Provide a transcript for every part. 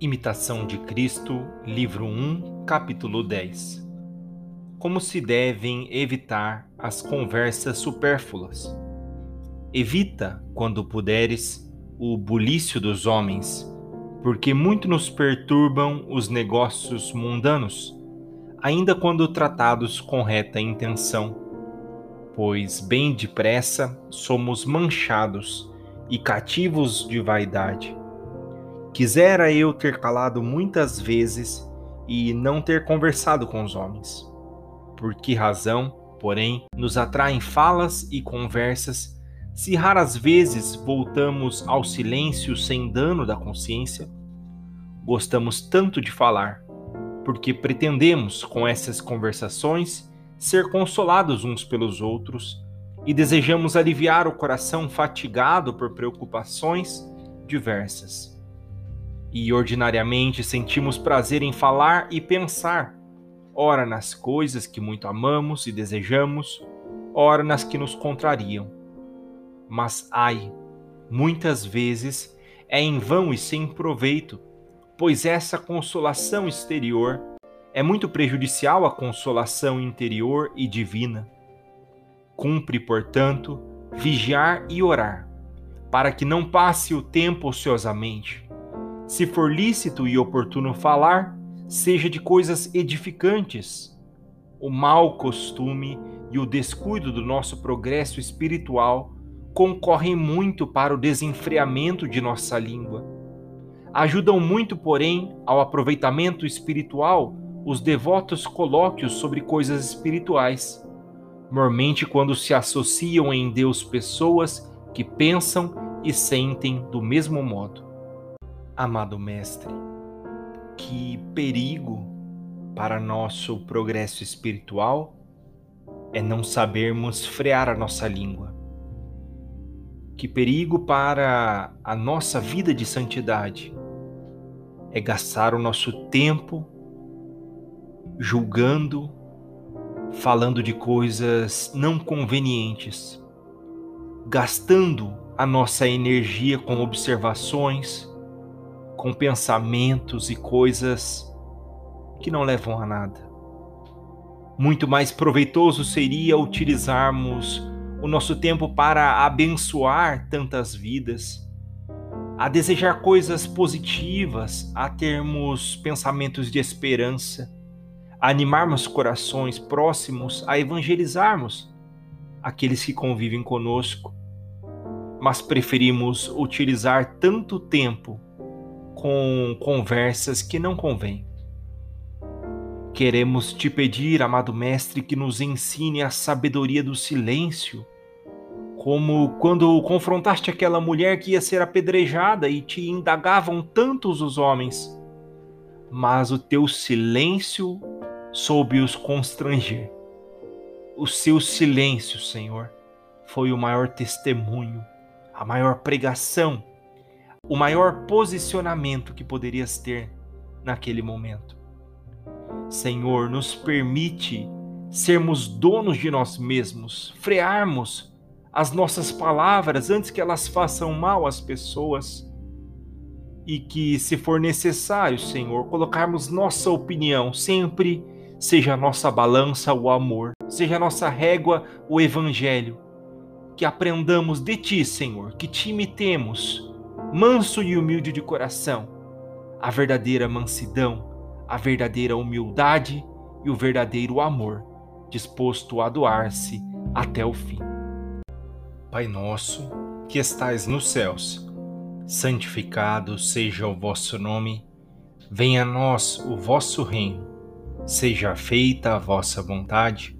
Imitação de Cristo, livro 1, capítulo 10 Como se devem evitar as conversas supérfluas? Evita, quando puderes, o bulício dos homens, porque muito nos perturbam os negócios mundanos, ainda quando tratados com reta intenção, pois bem depressa somos manchados e cativos de vaidade Quisera eu ter calado muitas vezes e não ter conversado com os homens. Por que razão, porém, nos atraem falas e conversas, se raras vezes voltamos ao silêncio sem dano da consciência? Gostamos tanto de falar, porque pretendemos, com essas conversações, ser consolados uns pelos outros e desejamos aliviar o coração fatigado por preocupações diversas e ordinariamente sentimos prazer em falar e pensar, ora nas coisas que muito amamos e desejamos, ora nas que nos contrariam. Mas ai, muitas vezes é em vão e sem proveito, pois essa consolação exterior é muito prejudicial à consolação interior e divina. Cumpre, portanto, vigiar e orar, para que não passe o tempo ociosamente se for lícito e oportuno falar, seja de coisas edificantes. O mau costume e o descuido do nosso progresso espiritual concorrem muito para o desenfreamento de nossa língua. Ajudam muito, porém, ao aproveitamento espiritual os devotos colóquios sobre coisas espirituais, normalmente quando se associam em Deus pessoas que pensam e sentem do mesmo modo. Amado Mestre, que perigo para nosso progresso espiritual é não sabermos frear a nossa língua. Que perigo para a nossa vida de santidade é gastar o nosso tempo julgando, falando de coisas não convenientes, gastando a nossa energia com observações, com pensamentos e coisas que não levam a nada. Muito mais proveitoso seria utilizarmos o nosso tempo para abençoar tantas vidas, a desejar coisas positivas, a termos pensamentos de esperança, a animarmos corações próximos, a evangelizarmos aqueles que convivem conosco. Mas preferimos utilizar tanto tempo com conversas que não convêm. Queremos te pedir, amado Mestre, que nos ensine a sabedoria do silêncio, como quando confrontaste aquela mulher que ia ser apedrejada e te indagavam tantos os homens, mas o teu silêncio soube os constranger. O seu silêncio, Senhor, foi o maior testemunho, a maior pregação o maior posicionamento que poderias ter naquele momento. Senhor, nos permite sermos donos de nós mesmos, frearmos as nossas palavras antes que elas façam mal às pessoas. E que, se for necessário, Senhor, colocarmos nossa opinião sempre, seja nossa balança o amor, seja nossa régua o evangelho. Que aprendamos de Ti, Senhor, que te imitemos manso e humilde de coração, a verdadeira mansidão, a verdadeira humildade e o verdadeiro amor, disposto a doar-se até o fim. Pai nosso, que estais nos céus, santificado seja o vosso nome, venha a nós o vosso reino, seja feita a vossa vontade,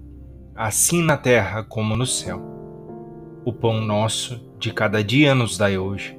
assim na terra como no céu. O pão nosso de cada dia nos dai hoje